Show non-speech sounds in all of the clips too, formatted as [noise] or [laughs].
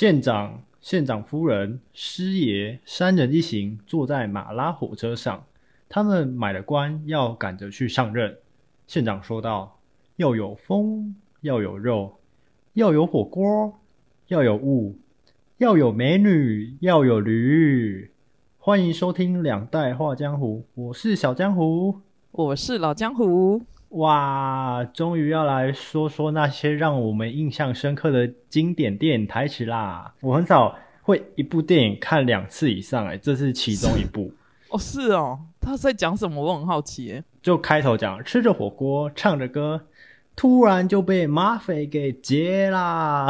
县长、县长夫人、师爷三人一行坐在马拉火车上，他们买了官，要赶着去上任。县长说道：“要有风，要有肉，要有火锅，要有雾，要有美女，要有驴。”欢迎收听《两代画江湖》，我是小江湖。我是老江湖。哇，终于要来说说那些让我们印象深刻的经典电影台词啦！我很少会一部电影看两次以上，哎，这是其中一部。[laughs] 哦，是哦，他在讲什么？我很好奇。哎，就开头讲吃着火锅，唱着歌，突然就被马匪给劫啦！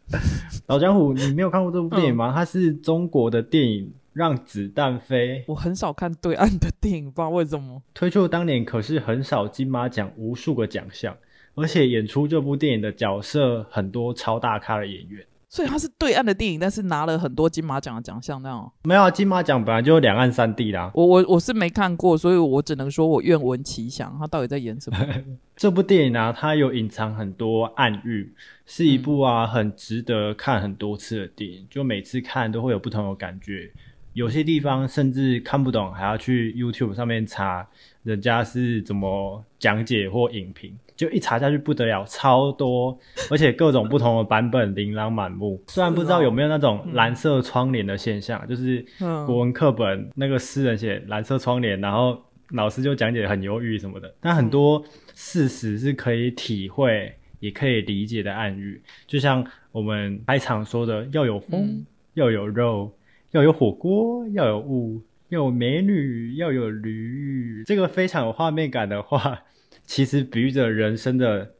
[laughs] 老江湖，你没有看过这部电影吗？它是中国的电影。让子弹飞，我很少看对岸的电影，不知道为什么。推出当年可是很少金马奖无数个奖项，而且演出这部电影的角色很多超大咖的演员。所以它是对岸的电影，但是拿了很多金马奖的奖项，那样没有啊？金马奖本来就两岸三地啦。我我我是没看过，所以我只能说我愿闻其详。他到底在演什么？[laughs] 这部电影呢，它有隐藏很多暗喻，是一部啊很值得看很多次的电影，就每次看都会有不同的感觉。有些地方甚至看不懂，还要去 YouTube 上面查人家是怎么讲解或影评，就一查下去不得了，超多，而且各种不同的版本琳琅满目。[laughs] 虽然不知道有没有那种蓝色窗帘的现象，就是国文课本那个诗人写蓝色窗帘，然后老师就讲解很忧郁什么的，但很多事实是可以体会也可以理解的暗喻，就像我们开场说的，要有风，要有肉。要有火锅，要有雾，要有美女，要有驴。这个非常有画面感的话，其实比喻着人生的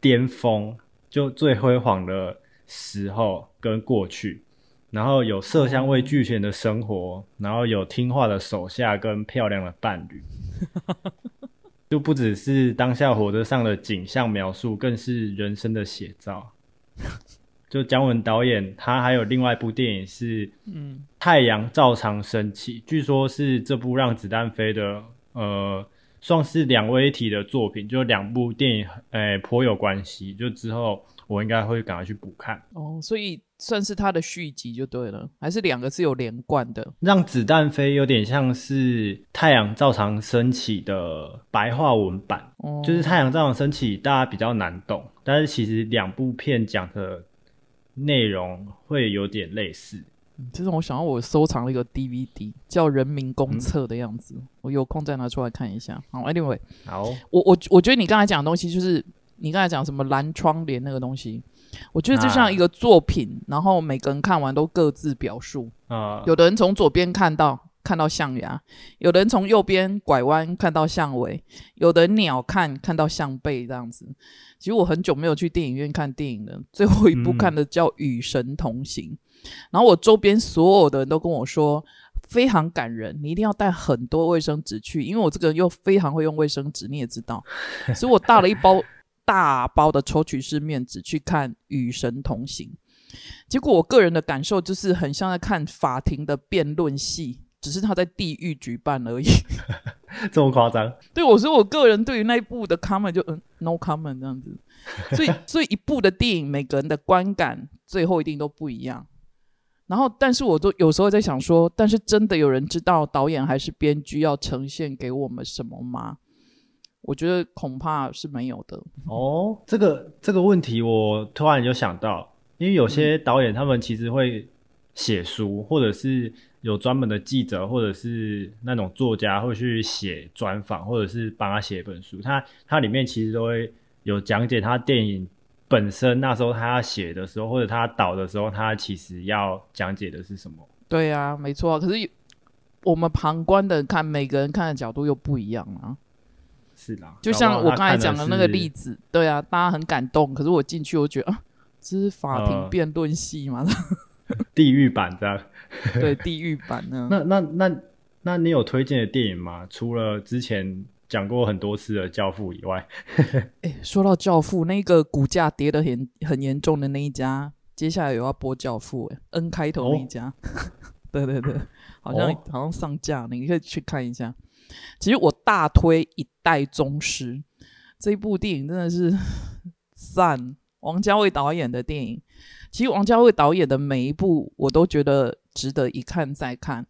巅峰，就最辉煌的时候跟过去。然后有色香味俱全的生活，然后有听话的手下跟漂亮的伴侣，[laughs] 就不只是当下火车上的景象描述，更是人生的写照。就姜文导演，他还有另外一部电影是《嗯太阳照常升起》，据说是这部《让子弹飞》的呃，算是两位一体的作品，就两部电影，诶，颇有关系。就之后我应该会赶快去补看。哦，所以算是他的续集就对了，还是两个是有连贯的？《让子弹飞》有点像是《太阳照常升起》的白话文版，哦就是《太阳照常升起》大家比较难懂，但是其实两部片讲的。内容会有点类似，其实我想要我收藏了一个 DVD，叫《人民公厕》的样子，我有空再拿出来看一下。好，Anyway，好，我我我觉得你刚才讲的东西，就是你刚才讲什么蓝窗帘那个东西，我觉得就像一个作品，然后每个人看完都各自表述啊，有的人从左边看到。看到象牙，有人从右边拐弯看到象尾，有的鸟看看到象背这样子。其实我很久没有去电影院看电影了，最后一部看的叫《与神同行》，然后我周边所有的人都跟我说非常感人，你一定要带很多卫生纸去，因为我这个人又非常会用卫生纸，你也知道，[laughs] 所以我带了一包大包的抽取式面纸去看《与神同行》，结果我个人的感受就是很像在看法庭的辩论戏。只是他在地狱举办而已，[laughs] 这么夸张？[laughs] 对我说，我个人对于那一部的 comment 就嗯，no comment 这样子。所以，[laughs] 所以一部的电影，每个人的观感最后一定都不一样。然后，但是我都有时候在想说，但是真的有人知道导演还是编剧要呈现给我们什么吗？我觉得恐怕是没有的。哦，这个这个问题我突然就想到，因为有些导演他们其实会写书，或者是。有专门的记者或者是那种作家会去写专访，或者是帮他写一本书。他他里面其实都会有讲解他电影本身那时候他要写的时候，或者他导的时候，他其实要讲解的是什么。对啊，没错。可是我们旁观的看，每个人看的角度又不一样啊。是的，就像我刚才讲的那个例子，对啊，大家很感动。可是我进去，我觉得啊，这是法庭辩论戏嘛。[laughs] 地狱版这样，对地狱版呢？[laughs] 那那那那你有推荐的电影吗？除了之前讲过很多次的《教父》以外，[laughs] 哎，说到《教父》，那个股价跌得很很严重的那一家，接下来有要播《教父》哎，N 开头那一家，对对对，好像好像上架，你可以去看一下。其实我大推《一代宗师》这一部电影，真的是赞，王家卫导演的电影。其实王家卫导演的每一部我都觉得值得一看再看。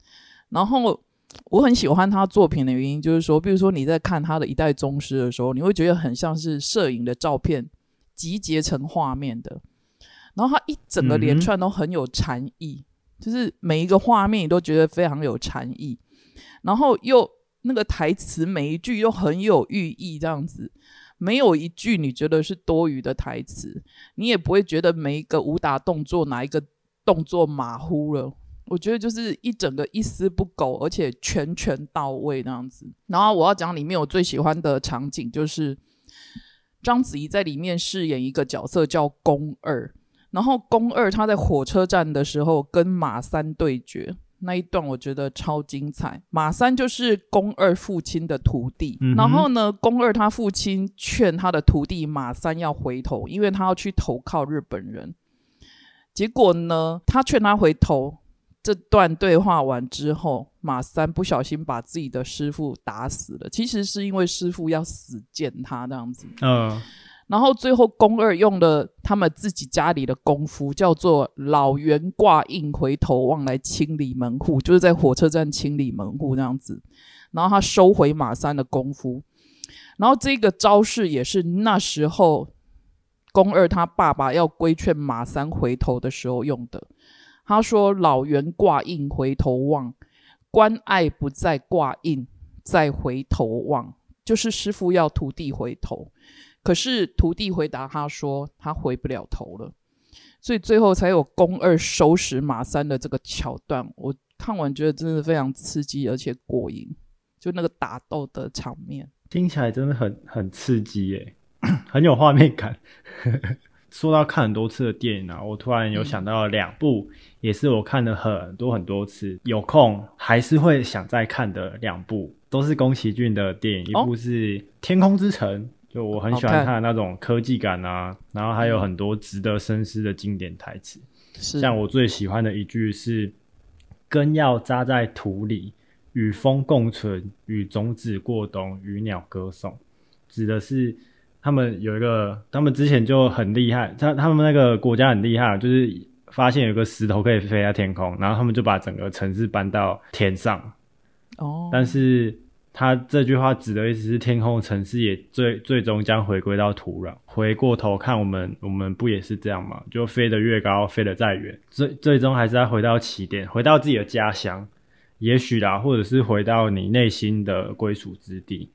然后我很喜欢他作品的原因，就是说，比如说你在看他的一代宗师的时候，你会觉得很像是摄影的照片集结成画面的。然后他一整个连串都很有禅意，就是每一个画面你都觉得非常有禅意，然后又那个台词每一句又很有寓意，这样子没有一句你觉得是多余的台词，你也不会觉得每一个武打动作哪一个动作马虎了。我觉得就是一整个一丝不苟，而且全全到位那样子。然后我要讲里面我最喜欢的场景，就是章子怡在里面饰演一个角色叫宫二。然后宫二他在火车站的时候跟马三对决那一段，我觉得超精彩。马三就是宫二父亲的徒弟，然后呢，宫二他父亲劝他的徒弟马三要回头，因为他要去投靠日本人。结果呢，他劝他回头。这段对话完之后，马三不小心把自己的师傅打死了。其实是因为师傅要死见他这样子。嗯。然后最后，宫二用了他们自己家里的功夫，叫做“老袁挂印回头望”来清理门户，就是在火车站清理门户这样子。然后他收回马三的功夫，然后这个招式也是那时候宫二他爸爸要规劝马三回头的时候用的。他说：“老袁挂印回头望，关爱不在挂印，再回头望，就是师傅要徒弟回头。”可是徒弟回答他说：“他回不了头了。”所以最后才有宫二收拾马三的这个桥段。我看完觉得真的非常刺激，而且过瘾。就那个打斗的场面，听起来真的很很刺激耶，[clears throat] 很有画面感。[laughs] 说到看很多次的电影啊，我突然有想到两部，也是我看了很多很多次，有空还是会想再看的两部，都是宫崎骏的电影。一部是《天空之城》。就我很喜欢看那种科技感啊，然后还有很多值得深思的经典台词。像我最喜欢的一句是：“根要扎在土里，与风共存，与种子过冬，与鸟歌颂。”指的是他们有一个，他们之前就很厉害，他他们那个国家很厉害，就是发现有个石头可以飞在天空，然后他们就把整个城市搬到天上。哦，但是。他这句话指的意思是，天空城市也最最终将回归到土壤。回过头看，我们我们不也是这样吗？就飞得越高，飞得再远，最最终还是要回到起点，回到自己的家乡，也许啦，或者是回到你内心的归属之地。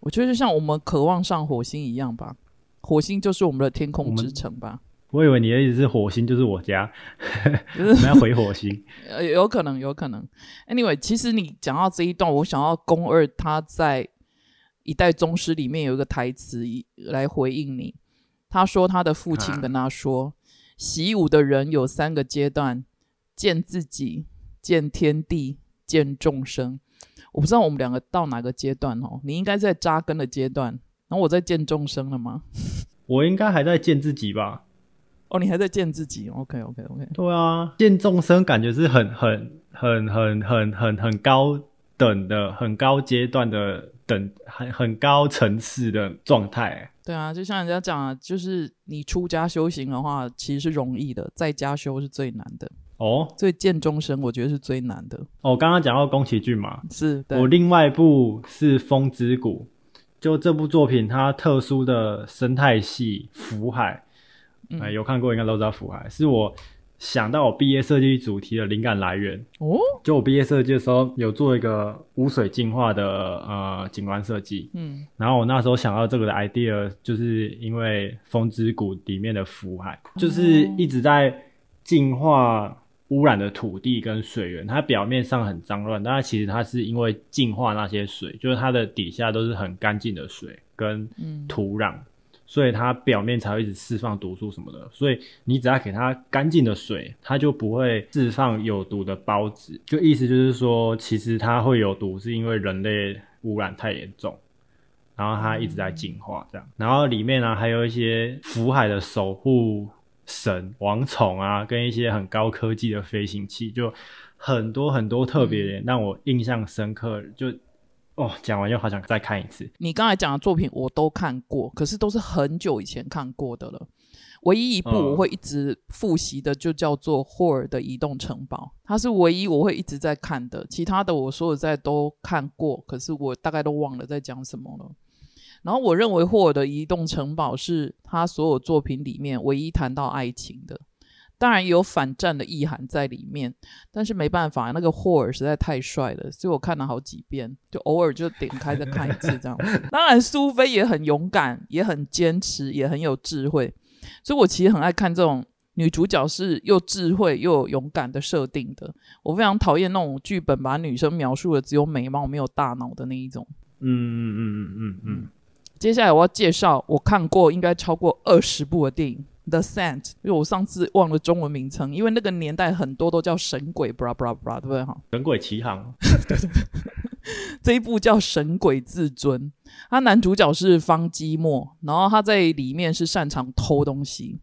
我觉得就像我们渴望上火星一样吧，火星就是我们的天空之城吧。我以为你的意思是火星就是我家，[laughs] 我们要回火星。[laughs] 呃，有可能，有可能。Anyway，其实你讲到这一段，我想要宫二他在《一代宗师》里面有一个台词来回应你。他说他的父亲跟他说，习武的人有三个阶段：见自己、见天地、见众生。我不知道我们两个到哪个阶段哦？你应该在扎根的阶段，然后我在见众生了吗？[laughs] 我应该还在见自己吧。哦，你还在见自己？OK OK OK。对啊，见众生感觉是很很很很很很很高等的、很高阶段的等、很很高层次的状态。对啊，就像人家讲啊，就是你出家修行的话，其实是容易的，在家修是最难的。哦，所以见众生，我觉得是最难的。哦，刚刚讲到宫崎骏嘛，是我另外一部是《风之谷》，就这部作品它特殊的生态系福海。哎，有看过应该都知道福海，是我想到我毕业设计主题的灵感来源。哦。就我毕业设计的时候，有做一个污水净化的呃景观设计，嗯，然后我那时候想到这个的 idea，就是因为风之谷里面的福海，就是一直在净化污染的土地跟水源，它表面上很脏乱，但它其实它是因为净化那些水，就是它的底下都是很干净的水跟土壤。所以它表面才会一直释放毒素什么的，所以你只要给它干净的水，它就不会释放有毒的孢子。就意思就是说，其实它会有毒，是因为人类污染太严重，然后它一直在进化这样。然后里面呢还有一些福海的守护神王宠啊，跟一些很高科技的飞行器，就很多很多特别让我印象深刻，就。哦，讲完又好想再看一次。你刚才讲的作品我都看过，可是都是很久以前看过的了。唯一一部我会一直复习的，就叫做霍尔的移动城堡，它是唯一我会一直在看的。其他的我说实在都看过，可是我大概都忘了在讲什么了。然后我认为霍尔的移动城堡是他所有作品里面唯一谈到爱情的，当然也有反战的意涵在里面，但是没办法，那个霍尔实在太帅了，所以我看了好几遍，就偶尔就点开再看一次这样子。[laughs] 当然苏菲也很勇敢，也很坚持，也很有智慧。所以，我其实很爱看这种女主角是又智慧又勇敢的设定的。我非常讨厌那种剧本把女生描述的只有美貌没有大脑的那一种。嗯嗯嗯嗯嗯嗯。接下来我要介绍我看过应该超过二十部的电影《The Scent》，因为我上次忘了中文名称，因为那个年代很多都叫神鬼，布拉布拉布拉，对不对？哈，神鬼奇航。对对对。这一部叫《神鬼自尊》，他男主角是方基莫，然后他在里面是擅长偷东西，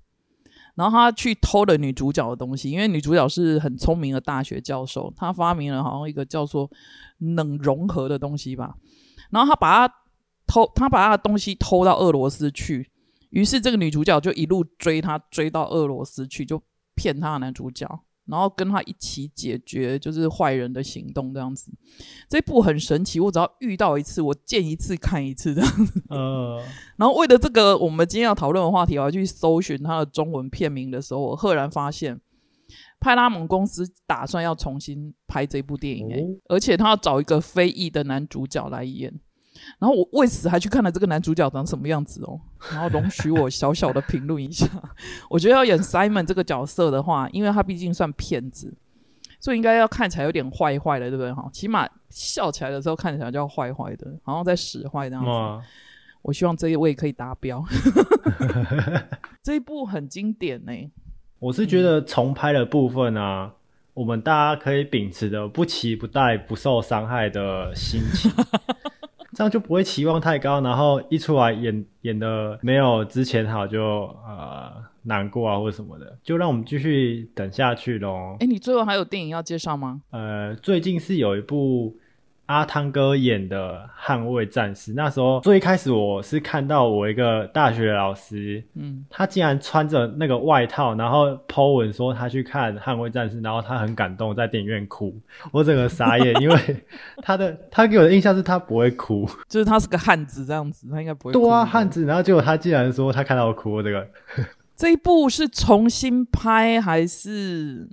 然后他去偷了女主角的东西，因为女主角是很聪明的大学教授，他发明了好像一个叫做冷融合的东西吧，然后他把他偷，他把他的东西偷到俄罗斯去，于是这个女主角就一路追他，追到俄罗斯去，就骗他的男主角。然后跟他一起解决就是坏人的行动这样子，这部很神奇。我只要遇到一次，我见一次看一次这样子。[laughs] 呃。然后为了这个，我们今天要讨论的话题，我要去搜寻它的中文片名的时候，我赫然发现，派拉蒙公司打算要重新拍这部电影，哎，而且他要找一个非裔的男主角来演。然后我为此还去看了这个男主角长什么样子哦。然后容许我小小的评论一下，[laughs] 我觉得要演 Simon 这个角色的话，因为他毕竟算骗子，所以应该要看起来有点坏坏的，对不对？哈，起码笑起来的时候看起来就要坏坏的，好像在使坏这样子。我希望这一位可以达标。[laughs] 这一部很经典呢。我是觉得重拍的部分啊，我们大家可以秉持着不期不待、不受伤害的心情。这样就不会期望太高，然后一出来演演的没有之前好，就呃难过啊或者什么的，就让我们继续等下去喽。哎，你最后还有电影要介绍吗？呃，最近是有一部。阿汤哥演的《捍卫战士》，那时候最一开始我是看到我一个大学老师，嗯，他竟然穿着那个外套，然后 po 文说他去看《捍卫战士》，然后他很感动，在电影院哭，我整个傻眼，[laughs] 因为他的他给我的印象是他不会哭，就是他是个汉子这样子，他应该不会。对啊，汉子，然后结果他竟然说他看到我哭，这个这一部是重新拍还是？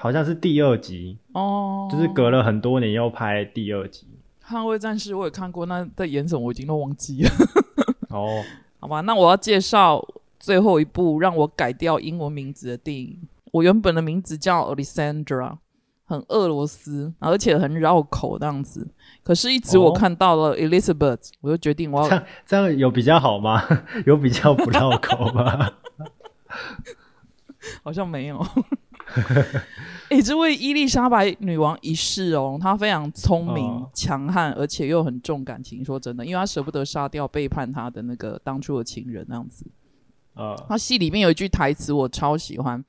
好像是第二集哦，就是隔了很多年又拍第二集。捍卫战士我也看过，那在演什么我已经都忘记了。[laughs] 哦，好吧，那我要介绍最后一部让我改掉英文名字的电影。我原本的名字叫 Alexandra，很俄罗斯，而且很绕口这样子。可是，一直我看到了 Elizabeth，我就决定我要这样，这样有比较好吗？[laughs] 有比较不绕口吗？[laughs] 好像没有。[laughs] 哎，这位伊丽莎白女王一世哦，她非常聪明、强悍，而且又很重感情。说真的，因为她舍不得杀掉背叛她的那个当初的情人那样子。啊，她戏里面有一句台词我超喜欢，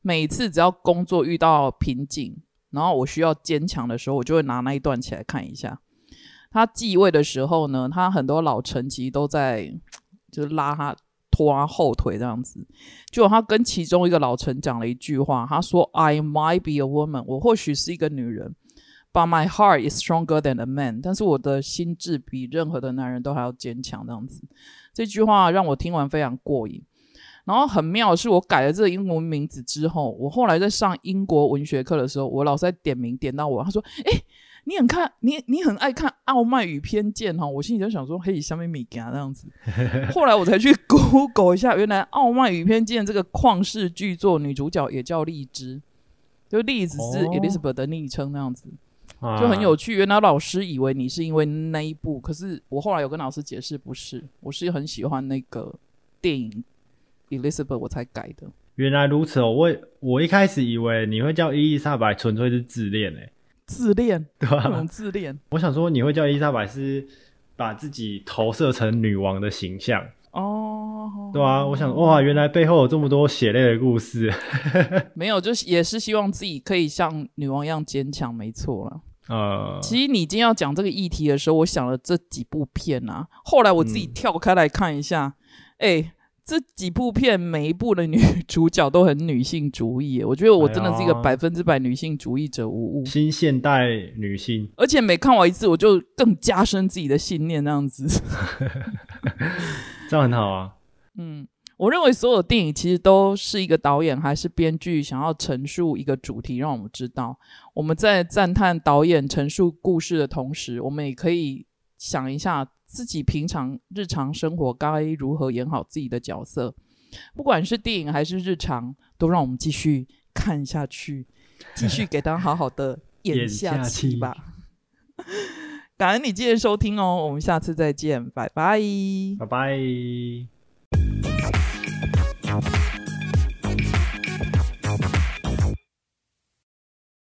每次只要工作遇到瓶颈，然后我需要坚强的时候，我就会拿那一段起来看一下。她继位的时候呢，她很多老臣其实都在就是拉她。拖他后腿这样子，就他跟其中一个老陈讲了一句话，他说：“I might be a woman，我或许是一个女人，but my heart is stronger than a man。但是我的心智比任何的男人都还要坚强。”这样子，这句话让我听完非常过瘾。然后很妙的是，我改了这个英文名字之后，我后来在上英国文学课的时候，我老师在点名点到我，他说：“哎。”你很看，你你很爱看《傲慢与偏见》哈，我心里就想说，嘿，下面米干这样子。[laughs] 后来我才去 Google 一下，原来《傲慢与偏见》这个旷世巨作，女主角也叫荔枝，就栗子是 Elizabeth 的昵称那样子，就很有趣。原来老师以为你是因为那一部，可是我后来有跟老师解释，不是，我是很喜欢那个电影 Elizabeth，我才改的。原来如此哦，我我一开始以为你会叫伊丽莎白，纯粹是自恋诶。自恋，[laughs] 对吧？种自恋。我想说，你会叫伊丽莎白是把自己投射成女王的形象哦，对啊，我想，哇，原来背后有这么多血泪的故事。[laughs] [laughs] 没有，就是也是希望自己可以像女王一样坚强，没错了。呃，其实你今天要讲这个议题的时候，我想了这几部片啊，后来我自己跳开来看一下，哎，这几部片每一部的女 [laughs] 主角都很女性主义，我觉得我真的是一个百分之百女性主义者无误。新现代女性，而且每看完一次，我就更加深自己的信念，那样子，[laughs] 这样很好啊。[laughs] 嗯，我认为所有电影其实都是一个导演还是编剧想要陈述一个主题，让我们知道我们在赞叹导演陈述故事的同时，我们也可以想一下。自己平常日常生活该如何演好自己的角色，不管是电影还是日常，都让我们继续看下去，继续给他好好的 [laughs] 演下去吧。感恩你今天收听哦，我们下次再见，拜拜，拜拜。